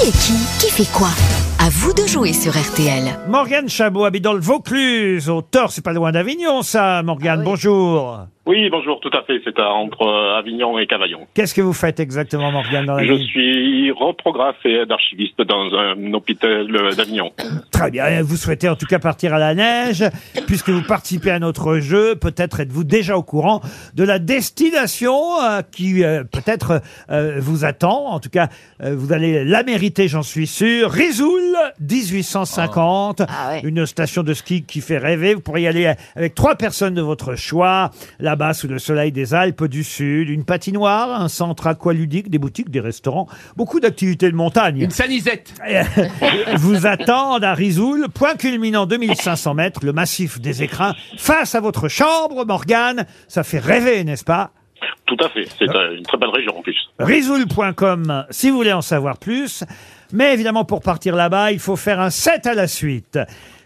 Qui est qui Qui fait quoi? À vous de jouer sur RTL. Morgane Chabot habite dans le Vaucluse, au Tort, c'est pas loin d'Avignon ça, Morgane, bonjour. Oui, bonjour, tout à fait. C'est à- entre euh, Avignon et Cavaillon. Qu'est-ce que vous faites exactement, Morgane, dans la Je vie suis reprographe et aide archiviste dans un hôpital euh, d'Avignon. Très bien, vous souhaitez en tout cas partir à la neige, puisque vous participez à notre jeu, peut-être êtes-vous déjà au courant de la destination euh, qui euh, peut-être euh, vous attend, en tout cas euh, vous allez la mériter, j'en suis sûr. Risoul, 1850, une station de ski qui fait rêver, vous pourriez y aller avec trois personnes de votre choix, là-bas sous le soleil des Alpes du Sud, une patinoire, un centre aqualudique, des boutiques, des restaurants, beaucoup d'activités de montagne Une sanisette. vous attendent à Risoul, point culminant 2500 mètres, le massif des écrins, face à votre chambre, Morgane. Ça fait rêver, n'est-ce pas? Tout à fait. C'est euh, une très belle région en plus. Risoul.com si vous voulez en savoir plus. Mais évidemment, pour partir là-bas, il faut faire un 7 à la suite.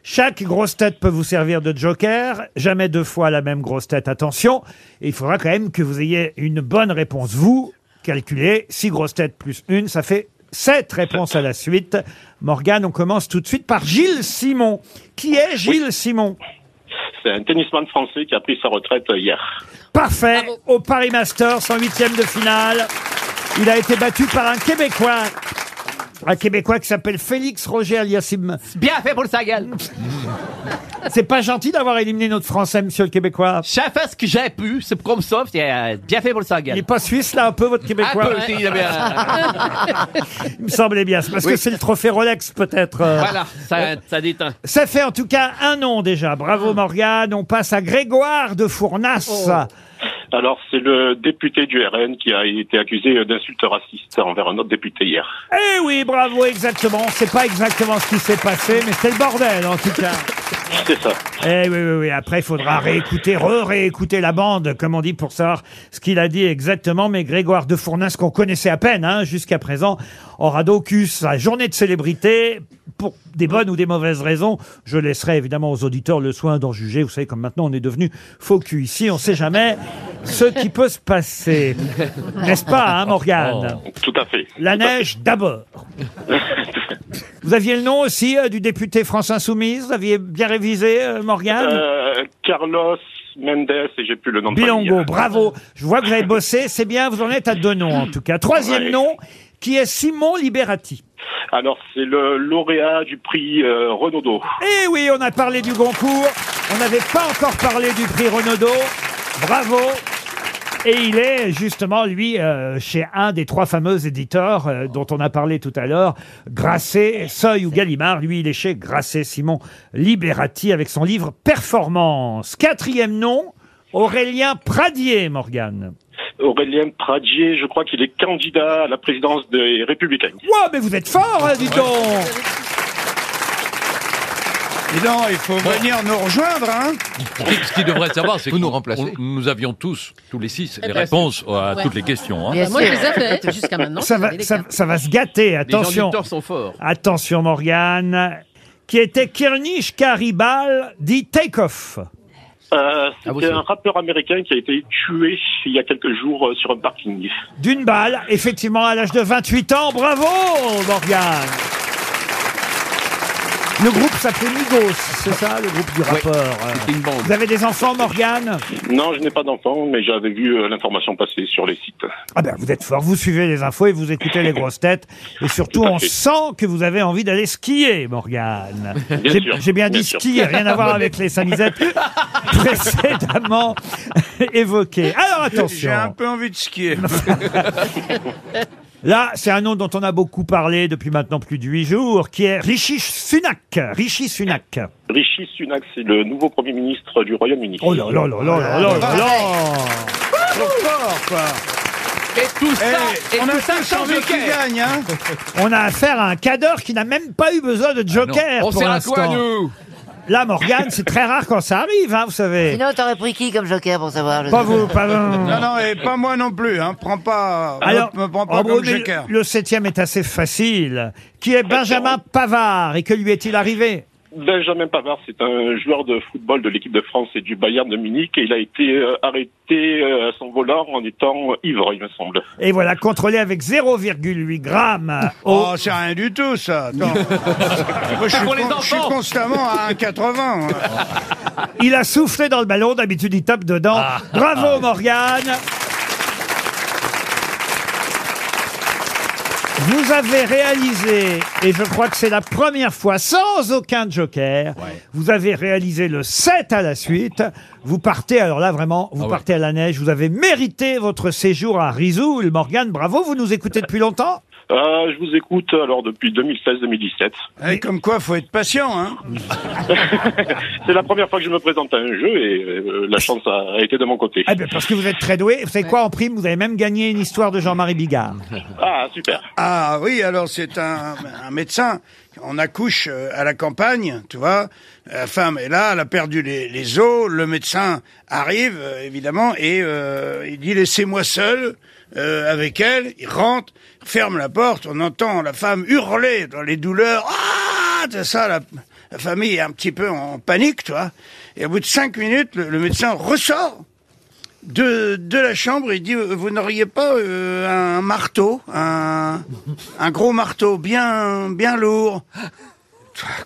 Chaque grosse tête peut vous servir de joker. Jamais deux fois la même grosse tête. Attention. Et il faudra quand même que vous ayez une bonne réponse. Vous, calculez. 6 grosses têtes plus une, ça fait 7 réponses à la suite. Morgane, on commence tout de suite par Gilles Simon. Qui est Gilles Simon? C'est un tennisman français qui a pris sa retraite euh, hier. Parfait. Au Paris Masters, en huitième de finale. Il a été battu par un Québécois. Un Québécois qui s'appelle Félix Roger Aliassim. Bien fait pour sa gueule. C'est pas gentil d'avoir éliminé notre Français, monsieur le Québécois. J'ai fait ce que j'ai pu, c'est comme ça, c'est euh, bien fait pour sa Il est gueule. pas suisse, là, un peu, votre Un Québécois peu, si, il a bien- Il me semblait bien. C'est parce que Oui. c'est le trophée Rolex, peut-être. euh. Voilà, ça, ça détend. Ça fait en tout cas un nom déjà. Bravo Morgane. On passe à Grégoire de Fournas. Alors, c'est le député du RN qui a été accusé d'insultes racistes envers un autre député hier. Eh oui, bravo, exactement. C'est pas exactement ce qui s'est passé, mais c'est le bordel en tout cas. C'est ça. Eh oui, oui, oui. Après, il faudra réécouter, re-réécouter la bande, comme on dit, pour savoir ce qu'il a dit exactement. Mais Grégoire de Fournas, qu'on connaissait à peine hein, jusqu'à présent, aura donc eu sa journée de célébrité. Pour des bonnes ou des mauvaises raisons, je laisserai évidemment aux auditeurs le soin d'en juger. Vous savez, comme maintenant on est devenu faux cul ici, on sait jamais ce qui peut se passer. N'est-ce pas, hein, Morgane? Tout à fait. La neige d'abord. Vous aviez le nom aussi euh, du député France Insoumise? Vous aviez bien révisé, euh, Morgane? Euh, Carlos Mendes, et j'ai plus le nom de famille. Bilongo, bravo. Je vois que vous avez bossé, c'est bien, vous en êtes à deux noms en tout cas. Troisième Ouais. nom, qui est Simon Liberati. Alors, c'est le lauréat du prix euh, Renaudot. Eh oui, on a parlé du Goncourt, on n'avait pas encore parlé du prix Renaudot. Bravo. Et il est justement, lui, euh, chez un des trois fameux éditeurs euh, dont on a parlé tout à l'heure, Grasset, Seuil ou Gallimard. Lui, il est chez Grasset Simon Liberati avec son livre Performance. Quatrième nom, Aurélien Pradier, Morgane. Aurélien Pradier, je crois qu'il est candidat à la présidence des Républicains. Wow, mais vous êtes fort, hein, dis donc Donc, il faut venir nous rejoindre, hein Ce qu'il devrait savoir, c'est que Vous nous nous, remplacez. on- nous avions tous, tous les six, les bien réponses à Ouais. toutes les questions. hein. Bien Moi, je les ai faites jusqu'à maintenant. ça va, ça, ça se gâter, attention. sont forts. Attention, Morgane. Qui était Kirnish Karibal, dit Takeoff. Euh, Ah, C'était savez. un rappeur américain qui a été tué il y a quelques jours euh, sur un parking. D'une balle, effectivement, à l'âge de 28 ans. Bravo, Morgane. Le groupe s'appelait Migos, c'est ça, le groupe du rappeur. euh. C'est une bande. Vous avez des enfants, Morgane? Non, je n'ai pas d'enfant, mais j'avais vu euh, l'information passer sur les sites. Ah ben, vous êtes fort. Vous suivez les infos et vous écoutez les grosses têtes. Et surtout, Tout à on fait. sent que vous avez envie d'aller skier, Morgane. Bien J'ai sûr, j'ai bien bien dit sûr. skier, rien à voir avec les samisettes précédemment évoquées. Alors J'ai attention. un peu envie de skier. Là, c'est un nom dont on a beaucoup parlé depuis maintenant plus de huit jours, qui est Rishi Sunak. Rishi Sunak. Rishi Sunak, c'est le nouveau Premier ministre du Royaume-Uni. Oh là là là là là là là là Trop fort, quoi. Et tout ça, Eh, et on a tout ça changer qui joker. gagne, hein? On a affaire à un cadre qui n'a même pas eu besoin de joker On pour sert à quoi, l'instant. nous? Là, Morgane, c'est très rare quand ça arrive, hein, vous savez. Sinon, t'aurais pris qui comme joker pour savoir je Pas sais vous, pas vous. Non, non, et pas moi non plus, hein. Prends pas... Alors, me prends pas oh, comme mais joker. le septième est assez facile. Qui est Benjamin Pavard et que lui est-il arrivé? Benjamin Pavard, c'est un joueur de football de l'équipe de France et du Bayern de Munich et il a été euh, arrêté euh, à son volant en étant ivre, il me semble. Et voilà, contrôlé avec 0,8 grammes. au- Oh, c'est rien du tout, ça. Attends. Moi, je suis, pour les con- je suis constamment à 1,80. moi. Il a soufflé dans le ballon, d'habitude il tape dedans. Ah. Bravo Morgane Vous avez réalisé, et je crois que c'est la première fois, sans aucun joker, vous avez réalisé le 7 à la suite. Vous partez, alors là vraiment, vous Ah partez à la neige, vous avez mérité votre séjour à Rizoul. Morgane, bravo, vous nous écoutez depuis longtemps Euh, je vous écoute alors depuis 2016-2017. Eh, comme quoi, faut être patient. Hein. C'est la première fois que je me présente à un jeu et euh, la chance a, a été de mon côté. Eh bien, parce que vous êtes très doué. Vous savez quoi, en prime, vous avez même gagné une histoire de Jean-Marie Bigard. Ah, super. Ah oui, alors c'est un, un médecin. On accouche euh, à la campagne, tu vois. La femme est là, elle a perdu les, les os. Le médecin arrive, euh, évidemment, et euh, il dit laissez-moi seul euh, avec elle. Il rentre, ferme la porte. On entend la femme hurler dans les douleurs. Ah, c'est ça. La, la famille est un petit peu en panique, tu vois. Et au bout de cinq minutes, le, le médecin ressort de, de la chambre, il dit vous n'auriez pas euh, un marteau, un, un gros marteau bien bien lourd.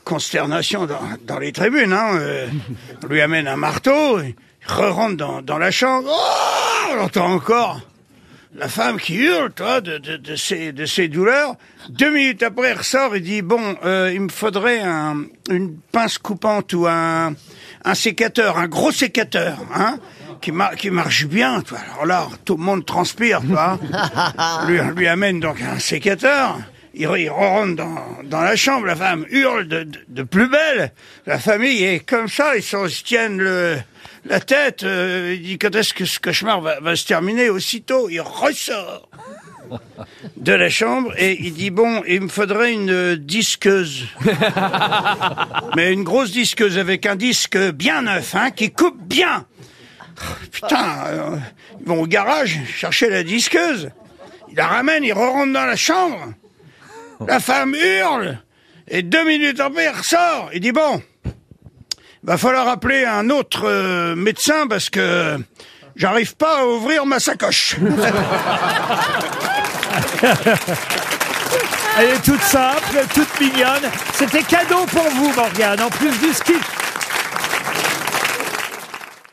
Consternation dans, dans les tribunes. Hein, euh, on lui amène un marteau, il re-rentre dans, dans la chambre. Oh, on entend encore la femme qui hurle, toi, de, de, de, ses, de ses douleurs. Deux minutes après, il ressort et dit bon, euh, il me faudrait un, une pince coupante ou un, un sécateur, un gros sécateur, hein, qui, mar- qui marche bien. Toi. Alors là, tout le monde transpire, toi. lui, on lui amène donc un sécateur. Il, il rentre dans, dans la chambre, la femme hurle de, de, de plus belle. La famille est comme ça, ils s'en- se tiennent le, la tête. euh, il dit quand est-ce que ce cauchemar va, va se terminer? Aussitôt, il ressort de la chambre et il dit bon, il me faudrait une disqueuse. Mais une grosse disqueuse avec un disque bien neuf, hein, qui coupe bien. Putain, euh, ils vont au garage chercher la disqueuse. Il la ramène, il re-rentre dans la chambre. La femme hurle. Et deux minutes après, il ressort. Il dit bon, va falloir appeler un autre euh, médecin parce que j'arrive pas à ouvrir ma sacoche. Elle est toute simple, toute mignonne. C'était cadeau pour vous, Morgane, en plus du ski.